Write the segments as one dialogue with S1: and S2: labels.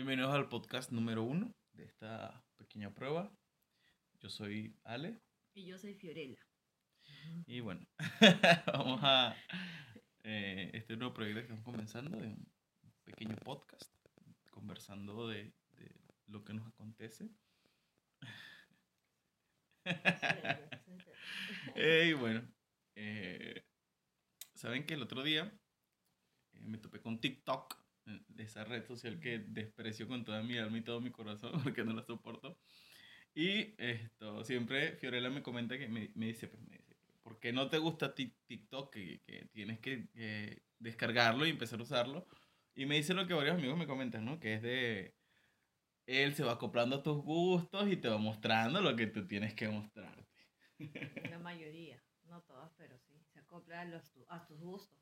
S1: Bienvenidos al podcast número uno de esta pequeña prueba. Yo soy Ale
S2: Y yo soy Fiorella.
S1: y bueno, vamos a eh, este nuevo proyecto que estamos comenzando de un pequeño podcast conversando de, de lo que nos acontece. Y bueno, eh, saben que el otro día eh, me topé con TikTok, eh, esa red social que desprecio con toda mi alma y todo mi corazón porque no la soporto. Y esto, siempre Fiorella me comenta que me, me dice, pues, me dice, ¿por qué no te gusta Tik- TikTok? Que, que tienes que descargarlo y empezar a usarlo. Y me dice lo que varios amigos me comentan, ¿no? Que es de, él se va acoplando a tus gustos y te va mostrando lo que tú tienes que mostrarte.
S2: La mayoría, no todas, pero sí. Se acopla a, los a tus gustos.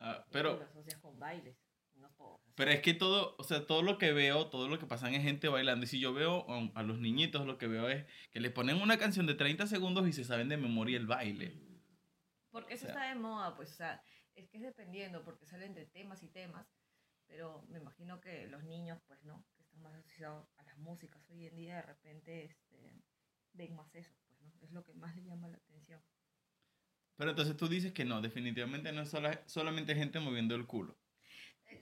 S1: Ah,
S2: Y
S1: pero...
S2: Lo asocias con bailes. No.
S1: Pero es que todo, o sea, todo lo que veo, todo lo que pasan es gente bailando. Y si yo veo a los niñitos, lo que veo es que les ponen una canción de 30 segundos y se saben de memoria el baile.
S2: Porque eso
S1: O sea-
S2: está de moda, pues, o sea, es que es dependiendo, porque sale entre temas y temas. Pero me imagino que los niños, pues, ¿no? Que están más asociados a las músicas hoy en día, de repente, este, ven más eso, pues, ¿no? Es lo que más les llama la atención.
S1: Pero entonces tú dices que no, definitivamente no es sola- solamente gente moviendo el culo.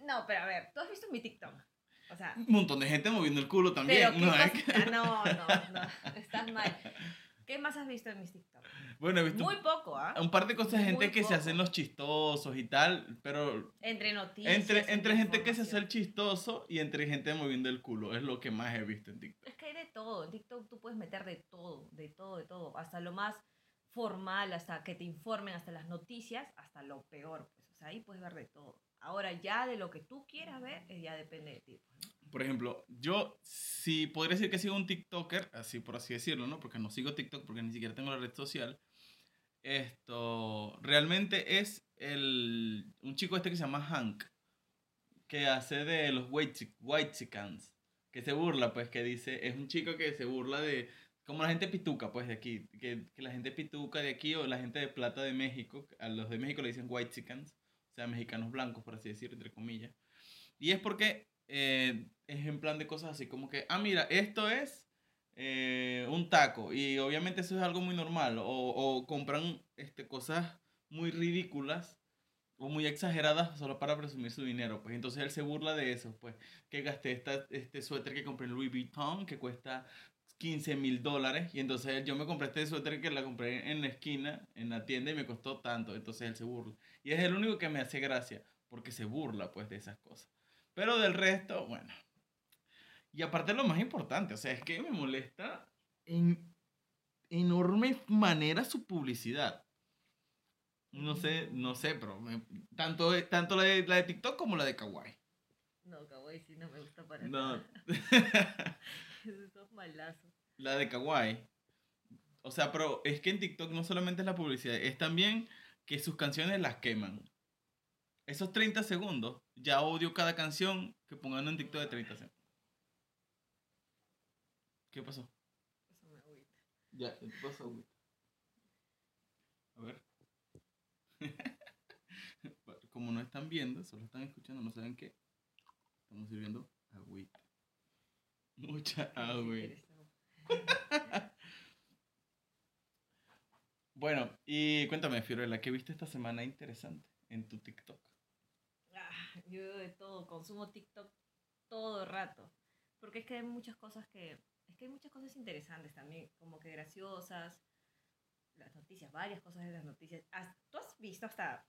S2: Eh, No, pero a ver, ¿tú has visto mi TikTok? O sea,
S1: Un montón de gente moviendo el culo también.
S2: pero ¿qué
S1: ¿no? Es que-
S2: Ah, no, no, no, estás mal. ¿Qué más has visto en mis TikTok?
S1: Bueno, he visto
S2: Muy poco, ¿ah?
S1: un par de cosas de gente
S2: muy
S1: que se hacen los chistosos y tal, pero
S2: Entre noticias.
S1: entre, entre gente que se hace el chistoso y entre gente moviendo el culo. Es lo que más he visto en TikTok.
S2: Es que hay de todo. En TikTok tú puedes meter de todo, de todo, de todo. Hasta lo más formal, hasta que te informen, hasta las noticias, hasta lo peor. Pues, o sea, ahí puedes ver de todo. Ahora ya de lo que tú quieras ver, eh, ya depende de ti. pues.
S1: Por ejemplo, yo sí podría decir que sigo un TikToker, así por así decirlo, ¿no? Porque no sigo TikTok porque ni siquiera tengo la red social. Esto realmente es el, un chico este que se llama Hank, que hace de los white, whitexicans, que se burla, pues, que dice, es un chico que se burla de, como la gente pituca, pues, de aquí, que, que la gente pituca de aquí o la gente de plata de México, a los de México le dicen whitexicans, o sea, mexicanos blancos, por así decirlo, entre comillas. Y es porque eh, es en plan de cosas así como que, ah, mira, esto es eh, un taco y obviamente eso es algo muy normal o, o compran este, cosas muy ridículas o muy exageradas solo para presumir su dinero, pues entonces él se burla de eso, pues que gasté esta, este suéter que compré en Louis Vuitton que cuesta 15 mil dólares y entonces yo me compré este suéter que la compré en la esquina, en la tienda y me costó tanto, entonces él se burla. Y es el único que me hace gracia, porque se burla pues de esas cosas. Pero del resto, bueno. Y aparte lo más importante, o sea, es que me molesta en enorme manera su publicidad. No sé, no sé, pero me- tanto, tanto la, de, la de TikTok como la de Kawaii.
S2: No, kawaii sí no me gusta para
S1: No.
S2: nada. Esos malazos.
S1: la de Kawaii. O sea, pero es que en TikTok no solamente es la publicidad, es también que sus canciones las queman. Esos 30 segundos, ya odio cada canción que pongan en TikTok de 30 segundos. ¿Qué pasó?
S2: Eso me agüita.
S1: Ya, ¿qué pasó, güey? A ver. Como no están viendo, solo están escuchando, no saben qué. Estamos sirviendo agüita. Mucha agüita. Bueno, y cuéntame, Fiorella, ¿qué viste esta semana interesante en tu TikTok?
S2: Ah, yo veo de todo, consumo TikTok todo el rato. Porque es que hay muchas cosas que. Es que hay muchas cosas interesantes también, como que graciosas. Las noticias, varias cosas de las noticias. ¿Tú has visto hasta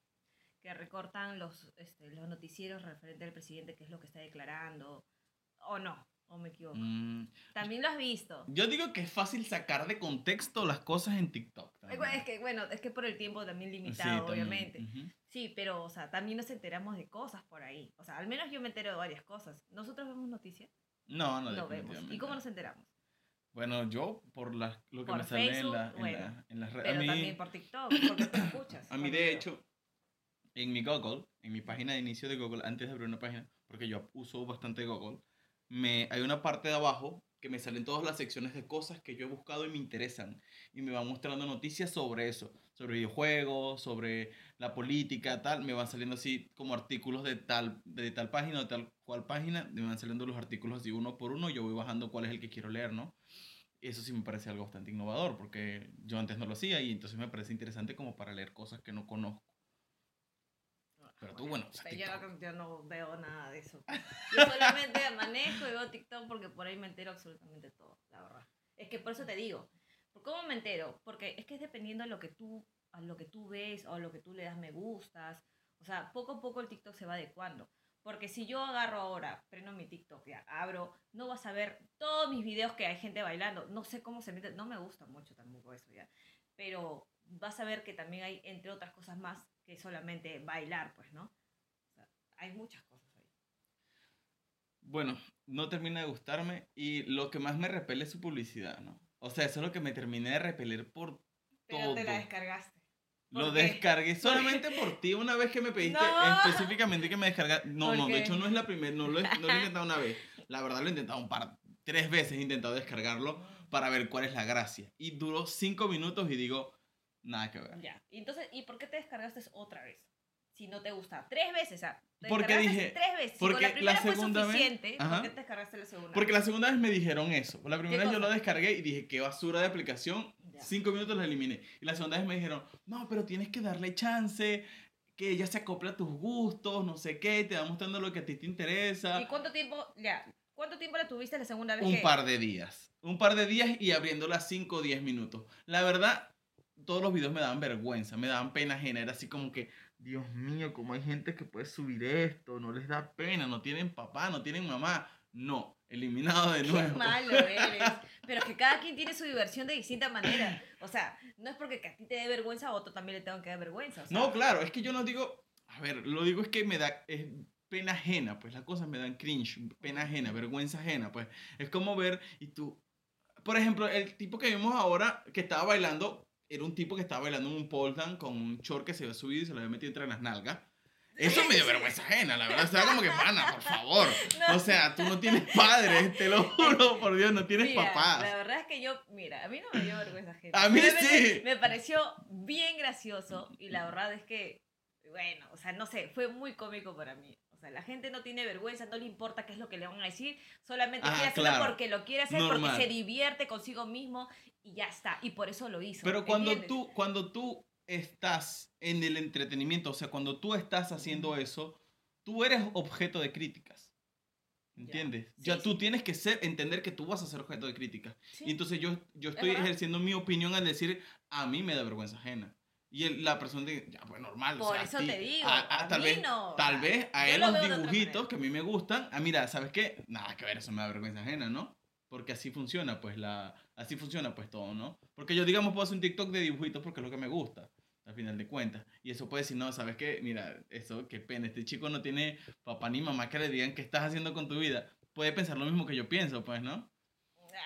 S2: que recortan los, este, los noticieros referente al presidente, qué es lo que está declarando? ¿O no? ¿O me equivoco?
S1: Mm,
S2: También lo has visto.
S1: yo digo que es fácil sacar de contexto las cosas en TikTok. También.
S2: Es que, bueno, es que por el tiempo también
S1: Sí,
S2: limitado,
S1: también,
S2: obviamente.
S1: ujú.
S2: Sí, pero, o sea, también nos enteramos de cosas por ahí. O sea, al menos yo me entero de varias cosas. ¿Nosotros vemos noticias?
S1: No, no,
S2: No vemos. ¿Y cómo nos enteramos?
S1: Bueno, yo por las- lo que
S2: Por
S1: me sale en,
S2: Facebook,
S1: la- en,
S2: bueno,
S1: la- en las redes.
S2: Pero
S1: mí,
S2: también por TikTok, porque tú escuchas.
S1: a mí, de hecho, en mi Google, en mi página de inicio de Google, antes de abrir una página, porque yo uso bastante Google, me, hay una parte de abajo que me salen todas las secciones de cosas que yo he buscado y me interesan. Y me van mostrando noticias sobre eso, sobre videojuegos, sobre la política, tal. Me van saliendo así como artículos de tal, de tal página, de tal cual página. Me van saliendo los artículos así uno por uno. Yo voy bajando cuál es el que quiero leer, ¿no? Eso sí me parece algo bastante innovador, porque yo antes no lo hacía y entonces me parece interesante como para leer cosas que no conozco. Pero tú, bueno, o sea,
S2: yo,
S1: TikTok.
S2: no, yo no veo nada de eso. Yo solamente manejo y veo TikTok porque por ahí me entero absolutamente todo, la verdad. Es que por eso te digo. ¿Por ¿Cómo me entero? Porque es que es dependiendo a lo que tú, a lo que tú ves o a lo que tú le das me gustas. O sea, poco a poco el TikTok se va adecuando. Porque si yo agarro ahora, prendo mi TikTok, ya abro, no vas a ver todos mis videos que hay gente bailando. No sé cómo se mete, no me gusta mucho tampoco eso ya. Pero vas a ver que también hay, entre otras cosas más, que solamente bailar, pues, ¿no? O sea, hay muchas cosas ahí.
S1: Bueno, no termina de gustarme y lo que más me repele es su publicidad, ¿no? O sea, eso es lo que me terminé de repeler por
S2: Pero
S1: todo.
S2: te la descargaste.
S1: Lo
S2: ¿Por qué?
S1: descargué solamente por ti una vez que me pediste
S2: No.
S1: específicamente que me descarga. No,
S2: ¿Por
S1: no, de
S2: qué?
S1: hecho no es la primera, no lo, he, no lo he intentado una vez. La verdad lo he intentado un par, tres veces he intentado descargarlo para ver cuál es la gracia. Y duró cinco minutos y digo, nada que ver.
S2: Ya. Y entonces, ¿y por qué te descargaste otra vez? Si no te gusta. Tres veces, sea, te
S1: Porque dije-
S2: Tres veces. Si
S1: porque
S2: con la
S1: la
S2: primera
S1: segunda
S2: fue
S1: vez-
S2: suficiente,
S1: Ajá.
S2: ¿por qué te descargaste la segunda?
S1: Porque la segunda vez me dijeron eso. La primera vez yo lo descargué y dije, qué basura de aplicación.
S2: Ya.
S1: Cinco minutos la eliminé. Y la segunda vez me dijeron, no, pero tienes que darle chance, que ella se acopla a tus gustos, no sé qué, te va mostrando lo que a ti te interesa.
S2: ¿Y cuánto tiempo, ya, cuánto tiempo la tuviste la segunda vez?
S1: Un
S2: que-
S1: par de días. Un par de días y abriéndola 5 o 10 minutos. La verdad, todos los videos me daban vergüenza, me daban pena ajena. Era así como que, Dios mío, cómo hay gente que puede subir esto, no les da pena, no tienen papá, no tienen mamá. No, eliminado de
S2: Qué
S1: nuevo.
S2: malo eres. Pero es que cada quien tiene su diversión de distinta manera. O sea, no es porque que a ti te dé vergüenza, a otro también le tengo que dar vergüenza. o sea,
S1: No, claro, es que yo no digo, a ver, lo digo es que me da es pena ajena, pues las cosas me dan cringe, pena ajena, vergüenza ajena, pues es como ver y tú, por ejemplo, el tipo que vimos ahora que estaba bailando, era un tipo que estaba bailando en un pole dance con un short que se había subido y se lo había metido entre las nalgas. Eso me dio vergüenza ajena, la verdad. O sea, como que, pana, por favor.
S2: No.
S1: O sea, tú no tienes padres, te lo juro, por Dios, no tienes
S2: Mira,
S1: papás.
S2: La verdad es que yo, mira, a mí no me dio vergüenza ajena.
S1: A mí sí.
S2: Me pareció bien gracioso y la verdad es que, bueno, o sea, no sé, fue muy cómico para mí. O sea, la gente no tiene vergüenza, no le importa qué es lo que le van a decir, solamente
S1: Ah,
S2: quiere hacerlo
S1: claro.
S2: porque lo quiere hacer,
S1: Normal.
S2: porque se divierte consigo mismo y ya está. Y por eso lo hizo.
S1: Pero cuando
S2: ¿entiendes?
S1: tú, cuando tú estás en el entretenimiento, o sea, cuando tú estás haciendo eso, tú eres objeto de críticas. ¿Entiendes?
S2: Sí,
S1: Ya tú
S2: sí.
S1: tienes que ser, entender que tú vas a ser objeto de críticas.
S2: Sí.
S1: Y entonces yo, yo estoy
S2: verdad.
S1: ejerciendo mi opinión al decir, a mí me da vergüenza ajena. Y el- la persona dice, ya, pues normal. o
S2: Por
S1: sea, a
S2: eso
S1: ti-
S2: te digo,
S1: a- tal vez,
S2: no,
S1: tal vez a él
S2: lo
S1: los dibujitos que a mí me gustan, ah, mira, ¿sabes qué? Nada que ver, eso me da vergüenza ajena, ¿no? Porque así funciona, pues, la, así funciona, pues, todo, ¿no? Porque yo, digamos, puedo hacer un TikTok de dibujitos porque es lo que me gusta, al final de cuentas. Y eso puede decir, no, ¿sabes qué? Mira, eso, qué pena, este chico no tiene papá ni mamá que le digan qué estás haciendo con tu vida. Puede pensar lo mismo que yo pienso, pues, ¿no?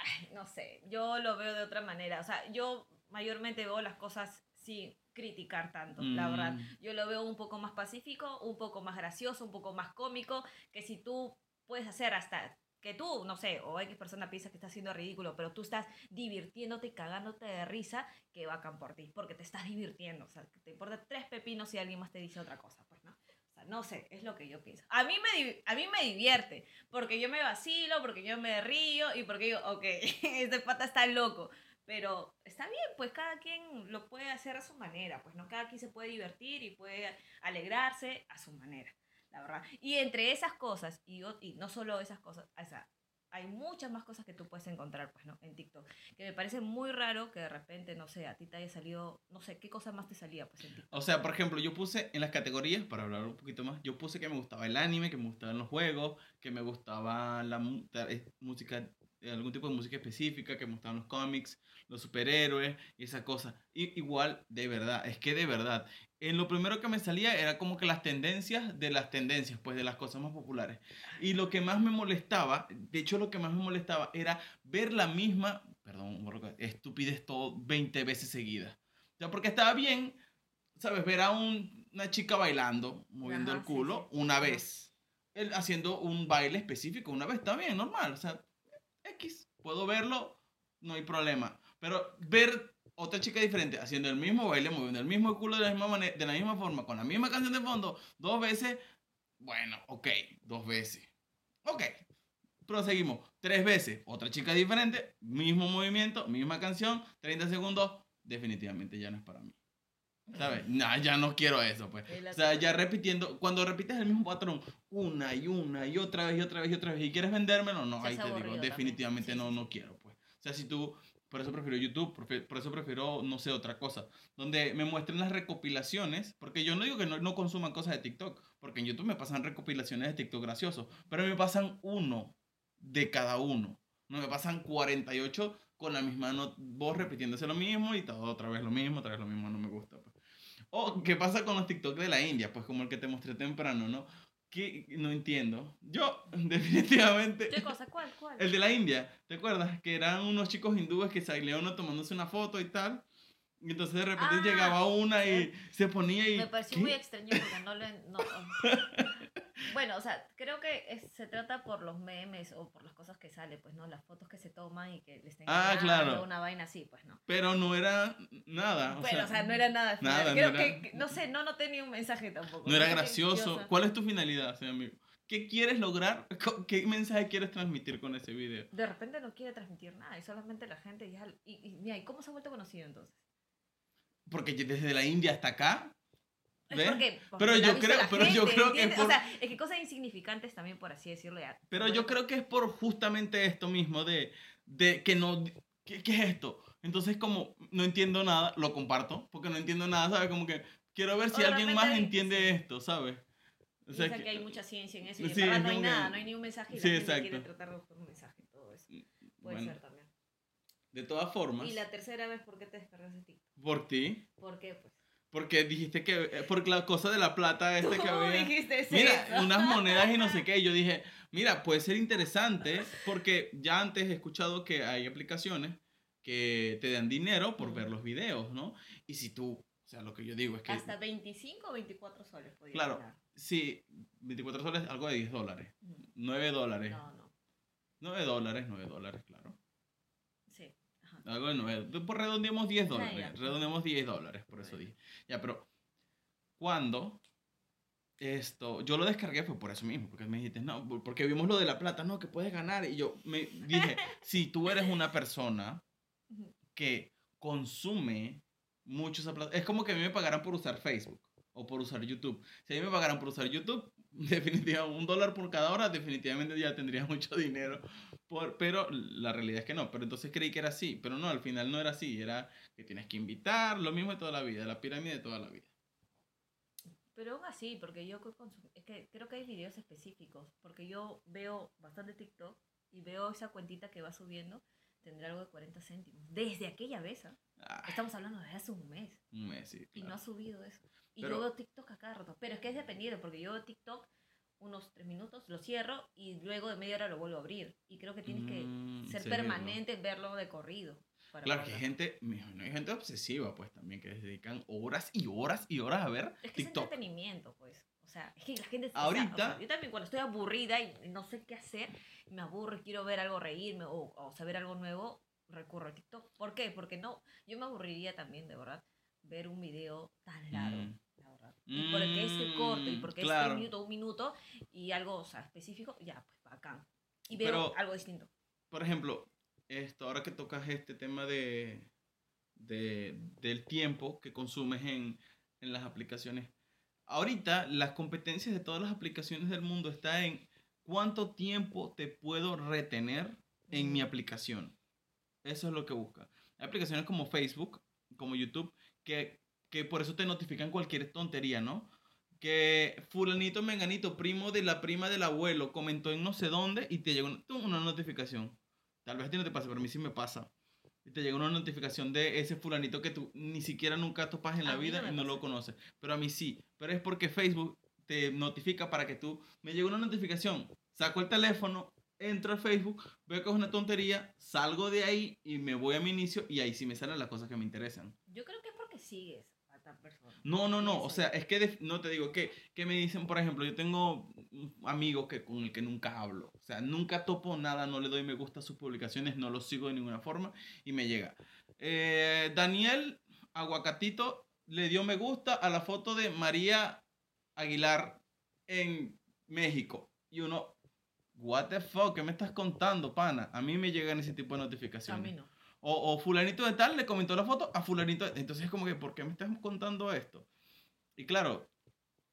S2: Ay, no sé, yo lo veo de otra manera. O sea, yo mayormente veo las cosas sin criticar tanto, la verdad.
S1: Mm.
S2: Yo lo veo un poco más pacífico, un poco más gracioso, un poco más cómico, que si tú puedes hacer hasta que tú, no sé, o X persona piensa que está haciendo ridículo, pero tú estás divirtiéndote y cagándote de risa, que bacán por ti, porque te estás divirtiendo. O sea, que te importa tres pepinos si alguien más te dice otra cosa, pues, ¿no? O sea, no sé, es lo que yo pienso. A mí me, a mí me divierte, porque yo me vacilo, porque yo me río y porque digo, ok, este pata está loco. Pero está bien, pues cada quien lo puede hacer a su manera, pues no cada quien se puede divertir y puede alegrarse a su manera, la verdad. Y entre esas cosas, y, no solo esas cosas, o hay muchas más cosas que tú puedes encontrar, pues, ¿no? En TikTok. Que me parece muy raro que de repente, no sé, a ti te haya salido, no sé, ¿qué cosa más te salía, pues, en TikTok?
S1: O sea, por ejemplo, yo puse en las categorías, para hablar un poquito más, yo puse que me gustaba el anime, que me gustaban los juegos, que me gustaba la eh, música, algún tipo de música específica, que me gustaban los cómics, los superhéroes y esa cosa. Y igual, de verdad, es que de verdad, en lo primero que me salía era como que las tendencias de las tendencias, pues de las cosas más populares. Y lo que más me molestaba, de hecho lo que más me molestaba era ver la misma, perdón, estupidez todo 20 veces seguidas. O sea, porque estaba bien, ¿sabes? Ver a un- una chica bailando, moviendo
S2: Ajá,
S1: el
S2: sí,
S1: culo,
S2: sí.
S1: una
S2: Ajá.
S1: vez. Él haciendo un baile específico, una vez, está bien, normal. O sea, Puedo verlo, no hay problema. Pero ver otra chica diferente haciendo el mismo baile, moviendo el mismo culo de la misma, manera, de la misma forma, con la misma canción de fondo, dos veces, bueno, ok, dos veces. Ok, proseguimos. Tres veces, otra chica diferente, mismo movimiento, misma canción, 30 segundos, definitivamente ya no es para mí. ¿Sabes? No, ya no quiero eso, pues. O sea, ya repitiendo, cuando repites el mismo patrón una y una y otra vez y otra vez y otra vez y quieres vendérmelo, no, ahí te digo, definitivamente no, no quiero, pues. O sea, si tú, por eso prefiero YouTube, por, eso prefiero, no sé, otra cosa, donde me muestren las recopilaciones, porque yo no digo que no, no consuman cosas de TikTok, porque en YouTube me pasan recopilaciones de TikTok graciosos, pero me pasan uno de cada uno. No me pasan 48 con la misma voz repitiéndose lo mismo y todo otra vez lo mismo, otra vez lo mismo, no me gusta. Pues. O qué pasa con los TikTok de la India, pues como el que te mostré temprano, ¿no? Que no entiendo. Yo, definitivamente.
S2: ¿Qué cosa? ¿Cuál? ¿Cuál?
S1: El de la India, ¿te acuerdas? Que eran unos chicos hindúes que salía uno tomándose una foto y tal. Y entonces de repente ah, llegaba una y se ponía y...
S2: Me pareció muy extraño porque no le... No, bueno, o sea, creo que se trata por los memes o por las cosas que sale, pues, ¿no? Las fotos que se toman y que les tengan
S1: ah, claro.
S2: una vaina así, pues, ¿no?
S1: Pero no era nada.
S2: O bueno, o sea, no era nada. nada creo que, no sé, no noté ni un mensaje tampoco.
S1: No era gracioso. ¿Cuál es tu finalidad, señor amigo? ¿Qué quieres lograr? ¿Qué mensaje quieres transmitir con ese video?
S2: De repente no quiere transmitir nada y solamente la gente ya... Y, y, mira, ¿y cómo se ha vuelto conocido entonces?
S1: Porque desde la India hasta acá
S2: porque,
S1: pero yo creo, pero yo creo que es
S2: por... O sea, es que cosas insignificantes también, por así decirlo. Ya,
S1: pero yo creo que es por justamente esto mismo de, de que no... ¿qué, ¿Qué es esto? Entonces como no entiendo nada, lo comparto, porque no entiendo nada, ¿sabes? Como que quiero ver si alguien más entiende esto, ¿sabes?
S2: O sea, que, hay mucha ciencia en eso y sí, en no hay nada, no hay ni un mensaje y sí, la gente quiere tratar de buscar un mensaje, todo eso. Mm, Puede ser también.
S1: De todas formas.
S2: ¿Y la tercera vez por qué te descargas de TikTok?
S1: ¿Por ti?
S2: ¿Por qué? Pues.
S1: Porque dijiste que, eh, por la cosa de la plata este que había.
S2: Dijiste
S1: mira, unas monedas y no sé qué. Y yo dije, mira, puede ser interesante porque ya antes he escuchado que hay aplicaciones que te dan dinero por ver los videos, ¿no? Y si tú, o sea, lo que yo digo es que...
S2: Hasta 25 o 24 soles
S1: Claro, sí, 24 soles, algo de 10 dólares. 9 dólares.
S2: No, no.
S1: 9 dólares, 9 dólares, claro. Algo de 9. Por redondeamos 10 dólares. Redondeamos 10 dólares, por eso dije. Ya, pero cuando esto, yo lo descargué fue por eso mismo, porque me dijiste, no, porque vimos lo de la plata, no, que puedes ganar. Y yo me dije, si tú eres una persona que consume mucho esa plata, es como que a mí me pagaran por usar Facebook o por usar YouTube. Si a mí me pagaran por usar YouTube, definitivamente un dólar por cada hora, definitivamente ya tendría mucho dinero pero la realidad es que no. Pero entonces creí que era así. Pero no, al final no era así. Era que tienes que invitar, lo mismo de toda la vida, la pirámide de toda la vida.
S2: Pero aún así, porque yo es que creo que hay videos específicos. Porque yo veo bastante TikTok y veo esa cuentita que va subiendo. Tendrá algo de 40 céntimos. Desde aquella vez. ¿ah? Ah. Estamos hablando de hace un mes.
S1: Un mes, sí.
S2: Y no ha subido eso. Y yo veo TikTok a cada rato. Pero es que es dependiente, porque yo veo TikTok unos tres minutos, lo cierro y luego de media hora lo vuelvo a abrir. Y creo que tienes que mm, ser permanente, verlo de corrido.
S1: Claro, que hay gente, hay gente obsesiva, pues también, que se dedican horas y horas y horas a ver
S2: es que
S1: TikTok.
S2: Es entretenimiento, pues. O sea, es que la gente...
S1: Ahorita...
S2: yo también cuando estoy aburrida y no sé qué hacer, me aburro y quiero ver algo reírme o, o saber algo nuevo, recurro a TikTok. ¿Por qué? Porque no, yo me aburriría también, de verdad, ver un video tan largo. Mm. Y porque es corto y mm, porque es un minuto, un minuto y algo o sea, específico, ya, pues acá. Y veo algo distinto.
S1: Por ejemplo, esto, ahora que tocas este tema de, de del tiempo que consumes en, en las aplicaciones, ahorita las competencias de todas las aplicaciones del mundo está en cuánto tiempo te puedo retener en mi aplicación. Eso es lo que busca. Hay aplicaciones como Facebook, como YouTube, que que por eso te notifican cualquier tontería, ¿no? Que fulanito menganito, primo de la prima del abuelo, comentó en no sé dónde y te llegó una notificación. Tal vez a ti no te pasa, pero a mí sí me pasa. Y te llega una notificación de ese fulanito que tú ni siquiera nunca topas en la vida y no lo conoces. Pero a mí sí. Pero es porque Facebook te notifica para que tú... Me llegó una notificación, saco el teléfono, entro a Facebook, veo que es una tontería, salgo de ahí y me voy a mi inicio y ahí sí me salen las cosas que me interesan.
S2: Yo creo que es porque sigues.
S1: No, no, no. O sea, es que no te digo que, que me dicen, por ejemplo, yo tengo un amigo que, con el que nunca hablo. O sea, nunca topo nada, no le doy me gusta a sus publicaciones, no lo sigo de ninguna forma y me llega. Eh, Daniel Aguacatito le dio me gusta a la foto de María Aguilar en México. Y uno, what the fuck, ¿qué me estás contando, pana? A mí me llegan ese tipo de
S2: A
S1: notificaciones.
S2: mí no.
S1: O, o fulanito de tal le comentó la foto a fulanito. de- Entonces es como que, ¿por qué me estás contando esto? Y claro,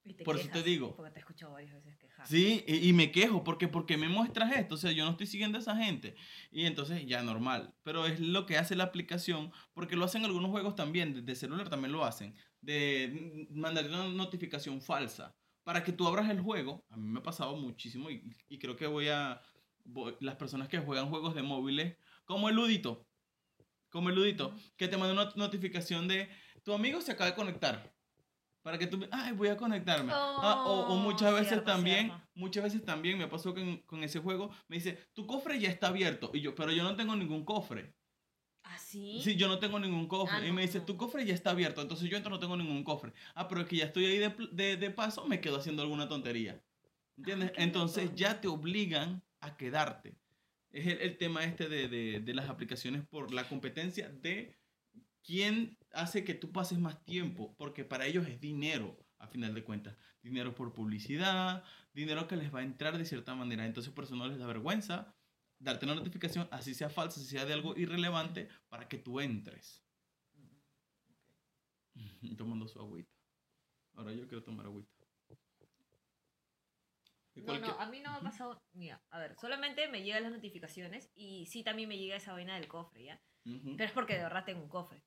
S2: Y
S1: Por eso te digo.
S2: Porque te he escuchado varias veces quejar.
S1: sí, y, y me quejo, porque porque me muestras esto? O sea, yo no estoy siguiendo a esa gente. Y entonces ya normal. Pero es lo que hace la aplicación, porque lo hacen algunos juegos también, de, de celular también lo hacen, de mandar una notificación falsa. Para que tú abras el juego, a mí me ha pasado muchísimo y, y creo que voy a... voy- las personas que juegan juegos de móviles, como el Ludito, como el Ludito, que te manda una notificación de tu amigo se acaba de conectar. Para que tú, ay, voy a conectarme. Ah, o, o muchas
S2: Oh,
S1: veces
S2: cierto,
S1: también,
S2: cierto.
S1: muchas veces también me pasó con, con ese juego, me dice, tu cofre ya está abierto. Y yo, pero yo no tengo ningún cofre.
S2: ¿Ah, sí?
S1: Sí, yo no tengo ningún cofre.
S2: Ah,
S1: y me dice, tu cofre ya está abierto. Entonces yo entro, no tengo ningún cofre. Ah, pero es que ya estoy ahí de, de, de paso, me quedo haciendo alguna tontería. ¿Entiendes?
S2: Ah,
S1: Entonces
S2: loco.
S1: ya te obligan a quedarte. Es el, el tema este de, de, de las aplicaciones por la competencia de quién hace que tú pases más tiempo, porque para ellos es dinero, a final de cuentas. Dinero por publicidad, dinero que les va a entrar de cierta manera. Entonces por eso no les da vergüenza darte una notificación, así sea falsa, así sea de algo irrelevante, para que tú entres. Tomando su agüita. Ahora yo quiero tomar agüita. ¿Y
S2: No, no, a mí no me ha pasado. Mira, a ver, solamente me llegan las notificaciones y sí también me llega esa vaina del cofre, ¿ya?
S1: Ujú.
S2: Pero es porque de verdad tengo un cofre.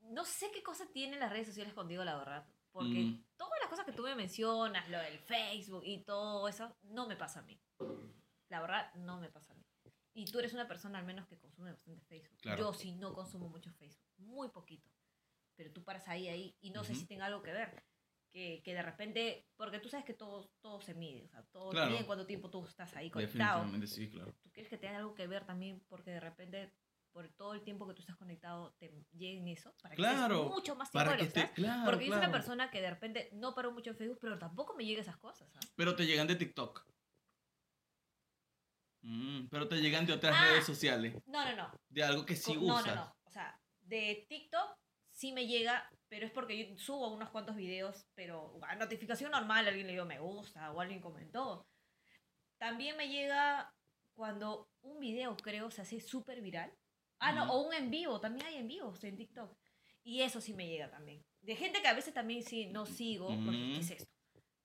S2: No sé qué cosa tienen las redes sociales contigo, la verdad. Porque
S1: Mm.
S2: todas las cosas que tú me mencionas, lo del Facebook y todo eso, no me pasa a mí. La verdad, no me pasa a mí. Y tú eres una persona al menos que consume bastante Facebook.
S1: Claro.
S2: Yo sí no consumo mucho Facebook, muy poquito. Pero tú paras ahí, ahí, y no sé
S1: Ujú.
S2: si tenga algo que ver. Que, que de repente, porque tú sabes que todo, todo se mide, o sea, todo
S1: Claro.
S2: mide cuánto tiempo tú estás ahí conectado.
S1: Sí, claro.
S2: ¿Tú crees que tenga algo que ver también porque de repente por todo el tiempo que tú estás conectado te lleguen eso? Para que estés
S1: Claro,
S2: mucho más tiempo
S1: Para
S2: de
S1: que
S2: lo que
S1: esté,
S2: estás.
S1: claro,
S2: Porque yo soy una persona que de repente no paro mucho en Facebook, pero tampoco me llega esas cosas. ¿ah?
S1: Pero te llegan de TikTok. Mm, pero te llegan de otras
S2: Ah.
S1: redes sociales.
S2: No, no, no.
S1: De algo que sí
S2: no,
S1: usas.
S2: no, no. O sea, de TikTok sí me llega, pero es porque yo subo unos cuantos videos, pero a notificación normal, alguien le dio me gusta o alguien comentó. También me llega cuando un video, creo, se hace súper viral. Ah, no,
S1: Ujú.
S2: o un en vivo, también hay en vivos en TikTok. Y eso sí me llega también. De gente que a veces también sí no sigo, porque ¿qué es esto?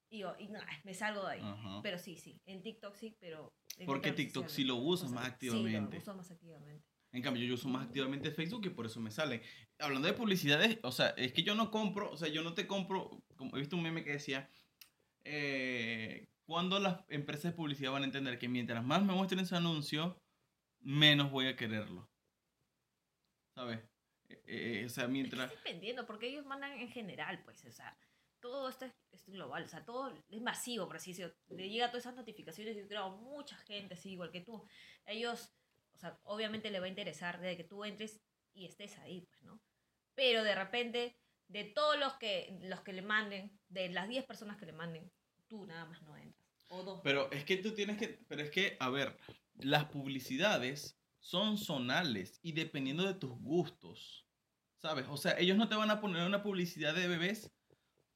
S2: Y yo, y, me salgo de ahí.
S1: Ajá.
S2: Pero sí, sí, en TikTok sí, pero... en
S1: Porque TikTok sí lo
S2: no.
S1: usas más
S2: Sí,
S1: activamente.
S2: lo uso más activamente.
S1: En cambio, yo uso más activamente Facebook y por eso me sale. Hablando de publicidades, o sea, es que yo no compro, o sea, yo no te compro, como he visto un meme que decía, eh, cuando las empresas de publicidad van a entender que mientras más me muestren su anuncio, menos voy a quererlo. ¿Sabes? Eh, eh, o sea,
S2: Es que
S1: mientras...
S2: estoy dependiendo, porque ellos mandan en general, pues, o sea, todo esto es, es global, o sea, todo es masivo, por así decirlo. Le llega todas esas notificaciones, yo creo, mucha gente, así, igual que tú. Ellos, o sea, obviamente le va a interesar de que tú entres y estés ahí, pues, ¿no? Pero de repente, de todos los que, los que le manden, de las 10 personas que le manden, tú nada más no entras. O dos.
S1: Pero es que tú tienes que, pero es que, a ver, las publicidades son zonales y dependiendo de tus gustos, ¿sabes? O sea, ellos no te van a poner una publicidad de bebés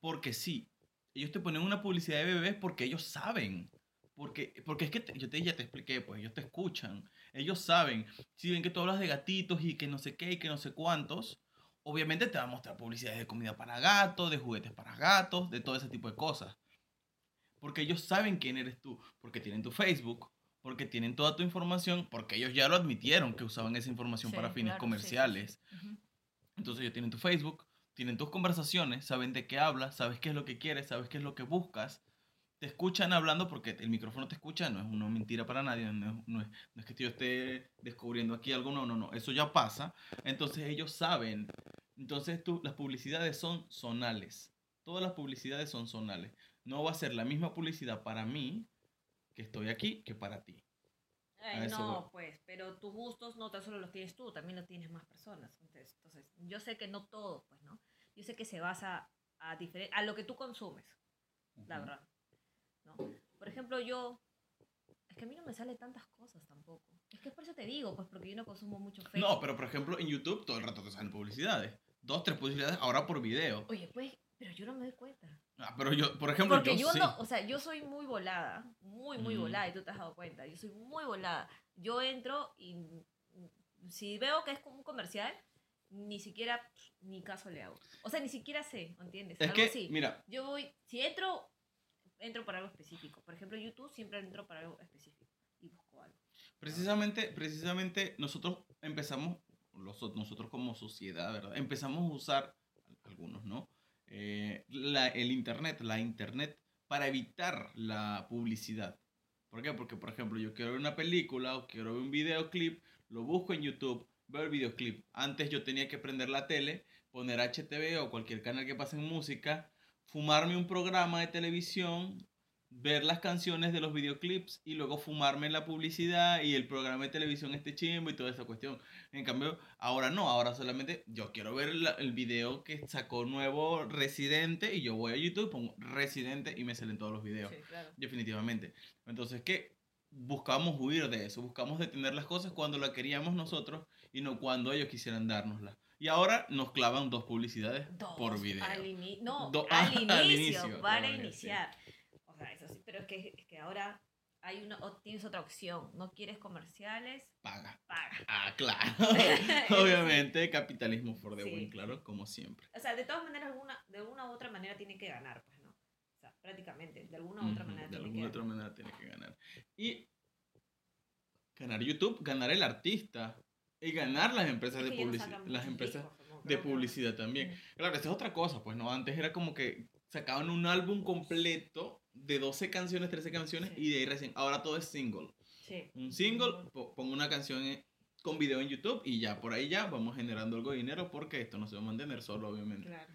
S1: porque sí. Ellos te ponen una publicidad de bebés porque ellos saben. Porque, porque es que te- yo te, ya te expliqué, pues ellos te escuchan. Ellos saben. Si ven que tú hablas de gatitos y que no sé qué y que no sé cuántos, obviamente te va a mostrar publicidades de comida para gatos, de juguetes para gatos, de todo ese tipo de cosas. Porque ellos saben quién eres tú, porque tienen tu Facebook, porque tienen toda tu información, porque ellos ya lo admitieron que usaban esa información
S2: Sí,
S1: para fines
S2: claro, sí, sí,
S1: comerciales. Entonces ellos tienen tu Facebook, tienen tus conversaciones, saben de qué hablas, sabes qué es lo que quieres, sabes qué es lo que buscas. Te escuchan hablando porque el micrófono te escucha, no es una mentira para nadie, no es, no es- no es que yo esté descubriendo aquí algo, no, no, no, eso ya pasa. Entonces ellos saben. Entonces tú, las publicidades son zonales. Todas las publicidades son zonales. No va a ser la misma publicidad para mí, que estoy aquí, que para ti.
S2: Ay,
S1: A
S2: no,
S1: voy.
S2: pues, pero tus gustos no tan solo los tienes tú, también los tienes más personas. Entonces, entonces yo sé que no todo, pues, ¿no? Yo sé que se basa a, diferen- a lo que tú consumes, la verdad. ¿No? Por ejemplo, yo, es que a mí no me sale tantas cosas tampoco. Es que por eso te digo, pues porque yo no consumo mucho Facebook.
S1: No, pero por ejemplo, en YouTube todo el rato te salen publicidades. Dos, tres publicidades ahora por video.
S2: Oye, pues, pero yo no me doy cuenta.
S1: Ah, pero yo, por ejemplo,
S2: Porque yo, no, o sea, yo soy muy volada, muy, muy
S1: Mm.
S2: volada, y tú te has dado cuenta, yo soy muy volada. Yo entro y si veo que es como un comercial, ni siquiera ni caso le hago. O sea, ni siquiera sé, ¿entiendes?
S1: Es
S2: Algo
S1: que,
S2: así.
S1: mira,
S2: Yo voy, si entro, entro para algo específico. Por ejemplo, YouTube siempre entro para algo específico y busco algo.
S1: Precisamente, precisamente nosotros empezamos, los- nosotros como sociedad, ¿verdad? Empezamos a usar, algunos, ¿no? Eh, la- el Internet, la Internet, para evitar la publicidad. ¿Por qué? Porque, por ejemplo, yo quiero ver una película o quiero ver un videoclip, lo busco en YouTube, veo el videoclip. Antes yo tenía que prender la tele, poner HTV o cualquier canal que pase en música, fumarme un programa de televisión, ver las canciones de los videoclips y luego fumarme la publicidad y el programa de televisión este chimbo y toda esa cuestión. En cambio, ahora no, ahora solamente yo quiero ver la- el video que sacó nuevo Residente y yo voy a YouTube, pongo Residente y me salen todos los videos.
S2: Sí, claro.
S1: Definitivamente. Entonces, ¿qué? Buscamos huir de eso, buscamos detener las cosas cuando la queríamos nosotros y no cuando ellos quisieran dárnosla. Y ahora nos clavan dos publicidades
S2: Dos,
S1: por video.
S2: Al ini- no,
S1: Do-
S2: al, inicio,
S1: al inicio,
S2: para iniciar. O sea, eso sí, pero es que, es que ahora hay una, tienes otra opción. No quieres comerciales,
S1: Paga.
S2: paga.
S1: Ah, claro. Obviamente, capitalismo for the
S2: Sí.
S1: win, claro, como siempre.
S2: O sea, de todas maneras, alguna, de alguna u otra manera tienen que ganar, pues, ¿no? O sea, prácticamente, de alguna u otra manera
S1: de
S2: tienen
S1: alguna
S2: que
S1: otra
S2: ganar.
S1: manera tiene que ganar. Y ganar YouTube, ganar el artista y ganar las empresas
S2: Es
S1: de publicidad, las empresas de publicidad también. Claro, esa es otra cosa, pues no, antes era como que sacaban un álbum completo de 12 canciones, 13 canciones
S2: Sí.
S1: y de ahí recién, ahora todo es single.
S2: Sí.
S1: Un single, po- pongo una canción en- con video en YouTube y ya por ahí ya vamos generando algo de dinero porque esto no se va a mantener solo, obviamente.
S2: Claro.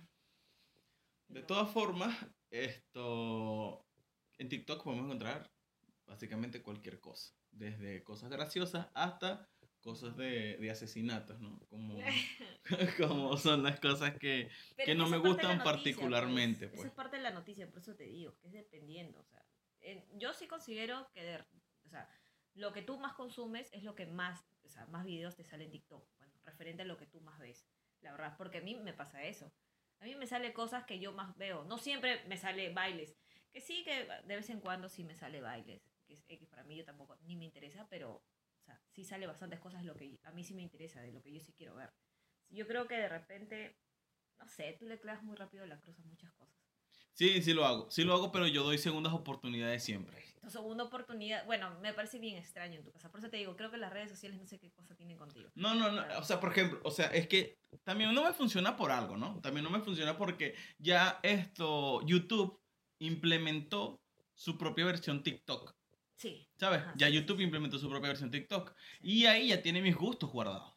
S1: De todas formas, esto en TikTok podemos encontrar básicamente cualquier cosa, desde cosas graciosas hasta cosas de, de asesinatos, ¿no? Como, como son las cosas que... Que no me gustan
S2: noticia,
S1: particularmente,
S2: Esa
S1: pues.
S2: es parte de la noticia, por eso te digo, que es dependiendo. O sea, en- yo sí considero que de- o sea, lo que tú más consumes es lo que más, o sea, más videos te salen en TikTok, bueno, referente a lo que tú más ves, la verdad, porque a mí me pasa eso. A mí me sale cosas que yo más veo. No siempre me sale bailes. Que sí, que de vez en cuando sí me sale bailes. Que es X para mí yo tampoco ni me interesa, pero o sea, sí sale bastantes cosas de lo que a mí sí me interesa, de lo que yo sí quiero ver. Yo creo que de repente, no sé, tú le clavas muy rápido la cruz a muchas cosas.
S1: Sí, sí lo hago, sí lo hago, pero yo doy segundas oportunidades siempre.
S2: Tu segunda oportunidad, bueno, me parece bien extraño en tu casa. Por eso te digo, creo que las redes sociales no sé qué cosa tienen contigo.
S1: No, no, no, o sea, por ejemplo, o sea, es que también no me funciona por algo, ¿no? También no me funciona porque ya esto, YouTube implementó su propia versión TikTok.
S2: Sí.
S1: ¿Sabes?
S2: Ajá,
S1: ya
S2: sí,
S1: YouTube
S2: sí.
S1: implementó su propia versión TikTok.
S2: sí,
S1: Y ahí ya tiene mis gustos guardados.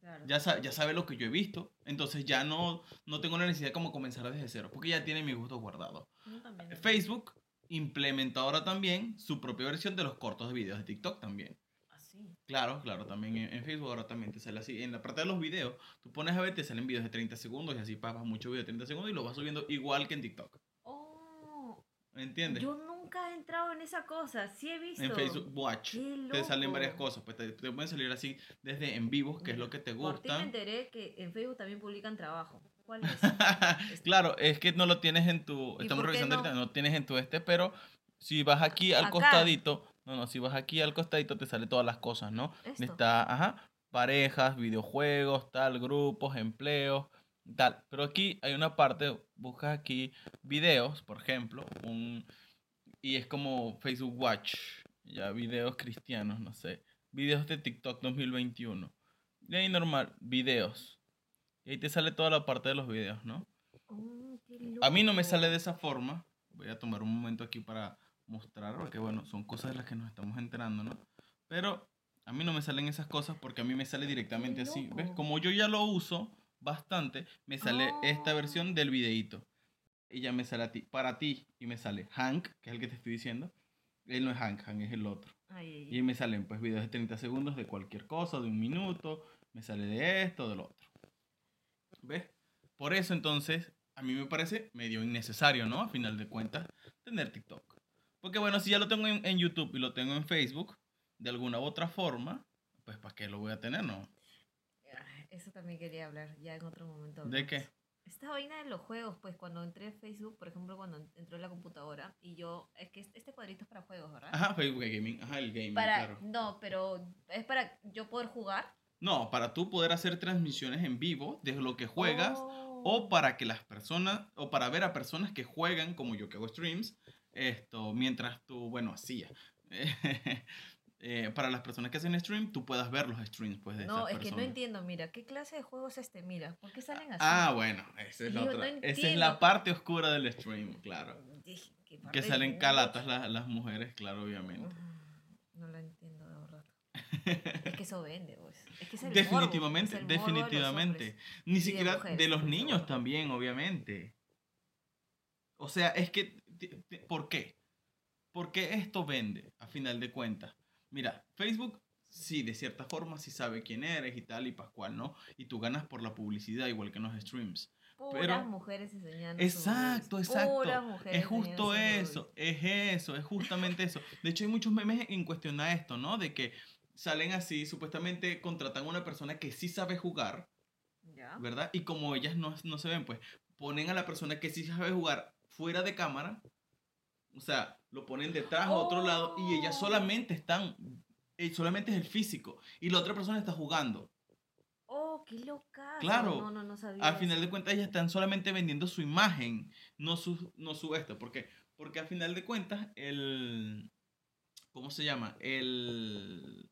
S2: claro.
S1: Ya, sa- ya sabe lo que yo he visto. Entonces ya no, no tengo la necesidad de como comenzar desde cero. Porque ya tiene mis gustos guardados.
S2: También.
S1: Facebook implementó ahora también su propia versión de los cortos de videos de TikTok también.
S2: Así.
S1: Claro, claro, también en, en Facebook ahora también te sale así. En la parte de los videos, tú pones a ver, te salen videos de 30 segundos y así pasas mucho video de 30 segundos y lo vas subiendo igual que en TikTok. ¿Entiendes?
S2: yo nunca he entrado en esa cosa. Sí he visto.
S1: En Facebook Watch. Te salen varias cosas, pues te, te pueden salir así desde en vivos, que es lo que te
S2: Por ti me
S1: gusta.
S2: enteré que en Facebook también publican trabajo. ¿Cuál es?
S1: claro, es que no lo tienes en tu.
S2: ¿Y
S1: Estamos
S2: por
S1: revisando
S2: no?
S1: ahorita, no tienes en tu este, pero si vas aquí al
S2: Acá.
S1: costadito, no, no, si vas aquí al costadito te sale todas las cosas, ¿no?
S2: Esto.
S1: Está, ajá, parejas, videojuegos, tal, grupos, empleos, tal. Pero aquí hay una parte, buscas aquí videos, por ejemplo, un, y es como Facebook Watch, ya videos cristianos, no sé, videos de TikTok 2021. Y ahí normal, videos. Y ahí te sale toda la parte de los videos, ¿no?
S2: Oh,
S1: A mí no me sale de esa forma. Voy a tomar un momento aquí para mostrar, porque bueno, son cosas de las que nos estamos enterando, ¿no? Pero a mí no me salen esas cosas porque a mí me sale directamente así. ¿Ves? Como yo ya lo uso bastante, me sale esta
S2: Ah.
S1: versión del videíto. Y ya me sale a ti, para ti, y me sale Hank, que es el que te estoy diciendo. Él no es Hank, Hank es el otro.
S2: Ay,
S1: Y me salen pues videos de 30 segundos de cualquier cosa, de un minuto, me sale de esto, del otro. ¿Ves? Por eso entonces, a mí me parece medio innecesario, ¿no? A final de cuentas, tener TikTok. Porque bueno, si ya lo tengo en, en YouTube y lo tengo en Facebook, de alguna u otra forma, pues ¿para qué lo voy a tener, no?
S2: Eso también quería hablar ya en otro momento.
S1: ¿De qué?
S2: Esta vaina de los juegos, pues cuando entré a Facebook, por ejemplo, cuando entró en la computadora y yo, es que este cuadrito es para juegos, ¿verdad?
S1: Ajá, Facebook Gaming, ajá, el gaming,
S2: para,
S1: claro.
S2: no, pero es para yo poder jugar.
S1: No, para tú poder hacer transmisiones en vivo de lo que juegas
S2: Oh.
S1: o para que las personas, o para ver a personas que juegan, como yo que hago streams, esto, mientras tú, bueno, hacía. Eh, para las personas que hacen stream, tú puedas ver los streams, pues, de
S2: No,
S1: esas
S2: es que no entiendo, mira, ¿qué clase de juego es este? Mira, ¿por qué salen así?
S1: Ah, bueno, esa es la otra.
S2: no
S1: esa es la parte oscura del stream, claro.
S2: Dije, ¿qué
S1: Que salen
S2: de-
S1: calatas las, las mujeres, claro, obviamente.
S2: No la entiendo de verdad. Es que eso vende, pues. Es que es el
S1: definitivamente,
S2: morbo, es el de
S1: definitivamente. Ni
S2: de
S1: siquiera de,
S2: mujeres,
S1: los
S2: sobre
S1: niños también, obviamente. O sea, es que, ¿por qué? ¿Por qué esto vende, a final de cuentas? Mira, Facebook sí, de cierta forma sí sabe quién eres y tal y pascual, ¿no? Y tú ganas por la publicidad, igual que en los streams.
S2: Puras
S1: pero-
S2: mujeres enseñando.
S1: Exacto, exacto.
S2: puras mujeres
S1: Es justo eso, es eso, es justamente eso. De hecho, hay muchos memes en cuestión a esto, ¿no? De que salen así, supuestamente contratan a una persona que sí sabe jugar. ¿verdad? Y como ellas no, no se ven, pues ponen a la persona que sí sabe jugar fuera de cámara, o sea, lo ponen detrás a otro lado y ellas
S2: Oh.
S1: solamente están, eh, solamente es el físico y la otra persona está jugando.
S2: Oh, qué loca.
S1: Claro.
S2: No, no, no sabía.
S1: Al final de cuentas ellas están solamente vendiendo su imagen, no su, no su esto, porque porque al final de cuentas el ¿cómo se llama? El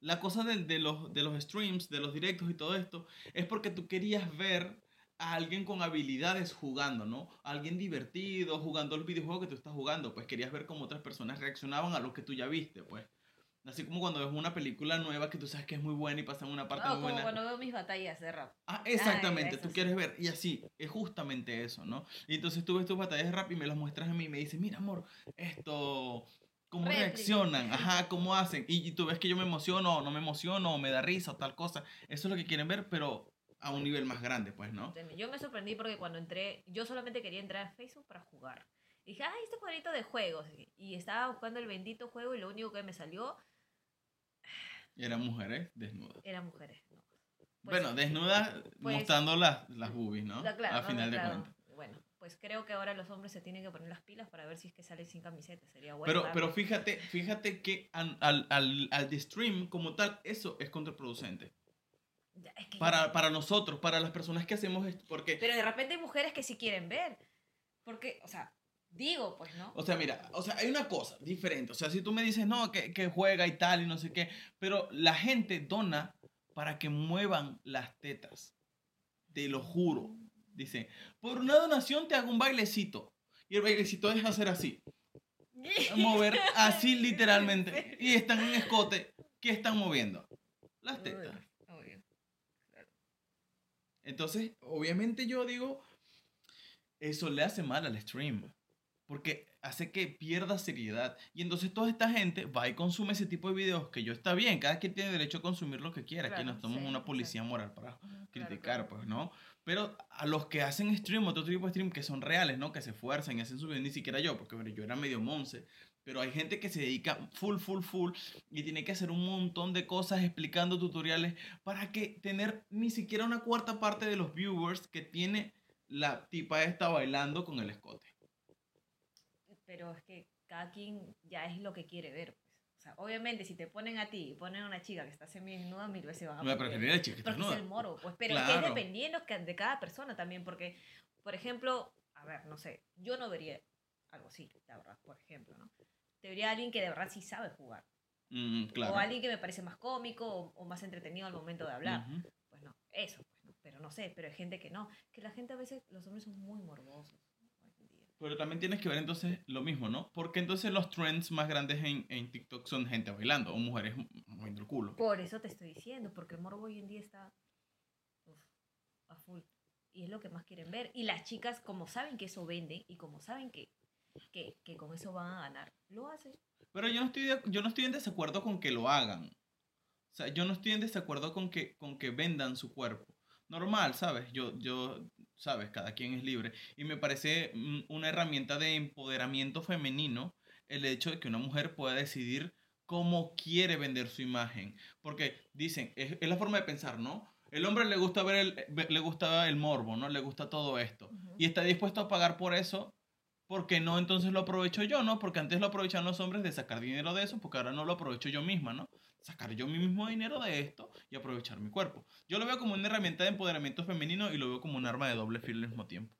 S1: la cosa del- de, los, de los streams, de los directos y todo esto, es porque tú querías ver a alguien con habilidades jugando, ¿no? Alguien divertido, jugando el videojuego que tú estás jugando, pues querías ver cómo otras personas reaccionaban a lo que tú ya viste, pues. Así como cuando ves una película nueva que tú sabes que es muy buena y pasa en una parte
S2: Oh,
S1: muy
S2: como
S1: buena.
S2: cuando veo mis batallas de rap.
S1: Ah, exactamente, tú quieres ver. Y así, es justamente eso, ¿no? Y entonces tú ves tus batallas de rap y me las muestras a mí y me dices, mira, amor, esto, ¿cómo
S2: Réplica.
S1: reaccionan? Ajá, ¿cómo hacen? Y, y tú ves que yo me emociono o no me emociono o me da risa o tal cosa. Eso es lo que quieren ver, pero a un nivel más grande, pues, ¿no?
S2: Yo me sorprendí porque cuando entré, yo solamente quería entrar a Facebook para jugar. Y dije, ay, este cuadrito de juegos. Y estaba buscando el bendito juego y lo único que me salió
S1: eran mujeres desnudas.
S2: eran mujeres. No. Pues,
S1: bueno, desnudas
S2: pues-
S1: mostrando las, las boobies, ¿no?
S2: la- claro,
S1: a
S2: no,
S1: final de
S2: claro.
S1: cuentas.
S2: Bueno, pues creo que ahora los hombres se tienen que poner las pilas para ver si es que sale sin camiseta. Sería bueno.
S1: Pero,
S2: darle-
S1: pero fíjate, fíjate que al, al, al, al de stream como tal, eso es contraproducente.
S2: Ya, es que-
S1: Para, para nosotros, para las personas que hacemos esto, porque
S2: Pero de repente hay mujeres que sí quieren ver. Porque, o sea, digo, pues, ¿no?
S1: O sea, mira, o sea, hay una cosa diferente. O sea, si tú me dices, no, que, que juega y tal y no sé qué, pero la gente dona para que muevan las tetas. Te lo juro. Dice, por una donación te hago un bailecito. Y el bailecito es hacer así. Mover así literalmente. Y están en escote. ¿Qué están moviendo? Las tetas. Entonces, obviamente yo digo, eso le hace mal al stream. Porque hace que pierda seriedad. Y entonces toda esta gente va y consume ese tipo de videos que yo está bien. Cada quien tiene derecho a consumir lo que quiera. Aquí no
S2: Claro,
S1: somos
S2: sí,
S1: una policía moral para
S2: claro,
S1: criticar,
S2: claro.
S1: pues, ¿no? Pero a los que hacen stream, otro tipo de stream que son reales, ¿no? Que se esfuerzan y hacen su video, ni siquiera yo, porque bueno, yo era medio monce. Pero hay gente que se dedica full, full, full y tiene que hacer un montón de cosas explicando tutoriales para que tener ni siquiera una cuarta parte de los viewers que tiene la tipa esta bailando con el escote.
S2: Pero es que cada quien ya es lo que quiere ver. Pues. O sea, obviamente, si te ponen a ti y ponen a una chica que está semidesnuda, mil veces van a
S1: Me
S2: preferir.
S1: preferiría la chica
S2: Porque es el moro, pues. Pero
S1: Claro.
S2: es dependiendo de cada persona también. Porque, por ejemplo, a ver, no sé, yo no vería algo así, la verdad, por ejemplo, ¿no? Te vería a alguien que de verdad sí sabe jugar.
S1: Mm, claro.
S2: O alguien que me parece más cómico o, o más entretenido al momento de hablar.
S1: Ujú.
S2: Pues no, eso, pues no. Pero no sé, pero hay gente que no. Que la gente a veces, los hombres son muy morbosos.
S1: Pero también tienes que ver entonces lo mismo, ¿no? Porque entonces los trends más grandes en, en TikTok son gente bailando o mujeres moviendo el culo.
S2: Por eso te estoy diciendo, porque el morbo hoy en día está uf, a full. Y es lo que más quieren ver. Y las chicas, como saben que eso vende y como saben que, que, que con eso van a ganar, lo hacen.
S1: Pero yo no estoy, de- yo no estoy en desacuerdo con que lo hagan. O sea, yo no estoy en desacuerdo con que, con que vendan su cuerpo. Normal, ¿sabes? Yo, yo, ¿sabes? Cada quien es libre. Y me parece mm, una herramienta de empoderamiento femenino el hecho de que una mujer pueda decidir cómo quiere vender su imagen. Porque dicen, es, es la forma de pensar, ¿no? El hombre le gusta ver el, le gusta el morbo, ¿no? Le gusta todo esto. Y está dispuesto a pagar por eso. ¿Por qué no entonces lo aprovecho yo, no? Porque antes lo aprovechaban los hombres de sacar dinero de eso, porque ahora no lo aprovecho yo misma, ¿no? Sacar yo mi mismo dinero de esto y aprovechar mi cuerpo. Yo lo veo como una herramienta de empoderamiento femenino y lo veo como un arma de doble filo al mismo tiempo.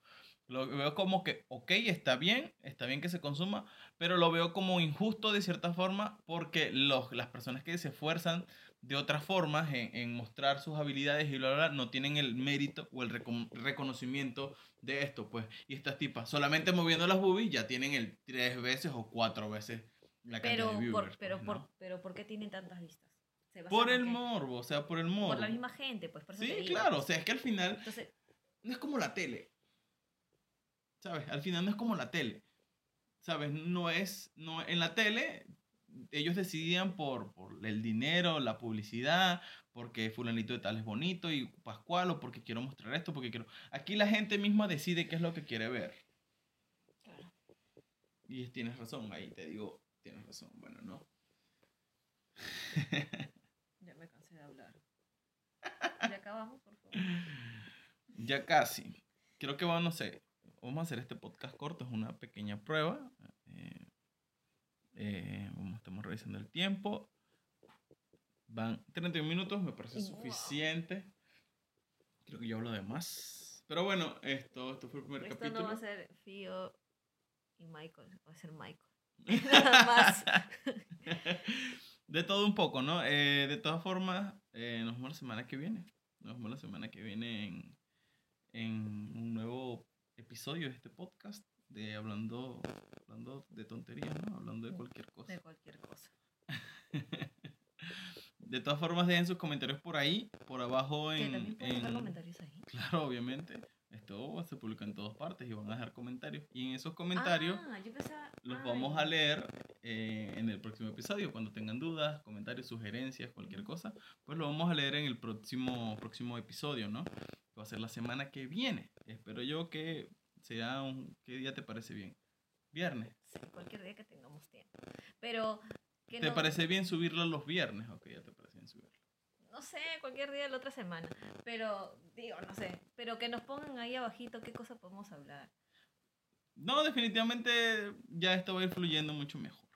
S1: Lo veo como que, ok, está bien, está bien que se consuma, pero lo veo como injusto de cierta forma porque los, las personas que se esfuerzan de otras formas en, en mostrar sus habilidades y bla, bla, bla, no tienen el mérito o el recon- reconocimiento de esto, pues. Y estas tipas, solamente moviendo las boobies ya tienen el tres veces o cuatro veces la cantidad
S2: Pero,
S1: de viewers.
S2: por, pero,
S1: pues,
S2: por,
S1: ¿no?
S2: pero ¿por qué tienen tantas vistas? ¿Se basan
S1: Por el morbo, o sea, por el morbo.
S2: Por la misma gente, pues por eso
S1: Sí, claro, o sea, es que al final
S2: Entonces,
S1: no es como la tele. ¿Sabes? Al final no es como la tele. ¿Sabes? No es, no, en la tele ellos decidían por, por el dinero, la publicidad, porque fulanito de tal es bonito y Pascual, o porque quiero mostrar esto, porque quiero... Aquí la gente misma decide qué es lo que quiere ver.
S2: claro.
S1: Y tienes razón, ahí te digo, tienes razón. Bueno, no.
S2: Ya me cansé de hablar. Ya acabamos, por favor.
S1: Ya casi. Creo que vamos, no sé, vamos a hacer este podcast corto, es una pequeña prueba. Eh, vamos, estamos revisando el tiempo. Van 31 minutos, me parece
S2: Wow.
S1: suficiente. Creo que yo hablo de más. Pero bueno, esto, esto fue el primer
S2: Esto
S1: capítulo.
S2: no va a ser Fío y Michael, va a ser Michael. Nada más.
S1: de todo un poco, ¿no? Eh, de todas formas, eh, nos vemos la semana que viene. Nos vemos la semana que viene en, en un nuevo episodio de este podcast de hablando, hablando de tonterías, ¿no? Hablando de cualquier cosa.
S2: De cualquier cosa.
S1: De todas formas, dejen sus comentarios por ahí, por abajo
S2: Que
S1: en...
S2: también pueden dejar
S1: en-
S2: comentarios ahí.
S1: Claro, obviamente. Esto se publica en todas partes y van a dejar comentarios. Y en esos comentarios...
S2: Ah, pensaba.
S1: Los
S2: ay,
S1: vamos a leer eh, en el próximo episodio. Cuando tengan dudas, comentarios, sugerencias, cualquier cosa, pues lo vamos a leer en el próximo, próximo episodio, ¿no? Que va a ser la semana que viene. Espero yo que sea un... ¿Qué día te parece bien? Viernes.
S2: Sí, cualquier día que tengamos tiempo. Pero. Que
S1: ¿Te
S2: no,
S1: parece bien subirlo los viernes? Ok, ya te parece bien subirlo.
S2: No sé, cualquier día de la otra semana. Pero, digo, no sé. Pero que nos pongan ahí abajito qué cosa podemos hablar.
S1: No, definitivamente ya esto va a ir fluyendo mucho mejor.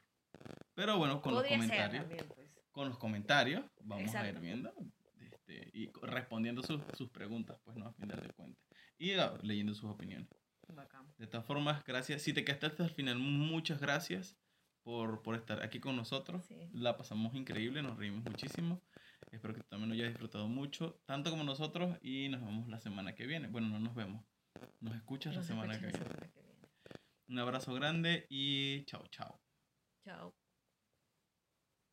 S1: Pero bueno, con
S2: Podría
S1: los comentarios.
S2: también, pues.
S1: con los comentarios vamos a ir viendo este, y respondiendo sus, sus preguntas, pues no, a final de cuentas. Y ah, leyendo sus opiniones.
S2: Bacán.
S1: De todas formas, gracias. Si te quedaste hasta el final, muchas gracias por, por estar aquí con nosotros.
S2: Sí.
S1: La pasamos increíble, nos reímos muchísimo. Espero que tú también lo hayas disfrutado mucho, tanto como nosotros, y nos vemos la semana que viene. Bueno, no nos vemos. Nos escuchas
S2: Nos
S1: la semana que
S2: escuchan
S1: viene.
S2: la semana que viene.
S1: Un abrazo grande y chao, chao.
S2: Chao.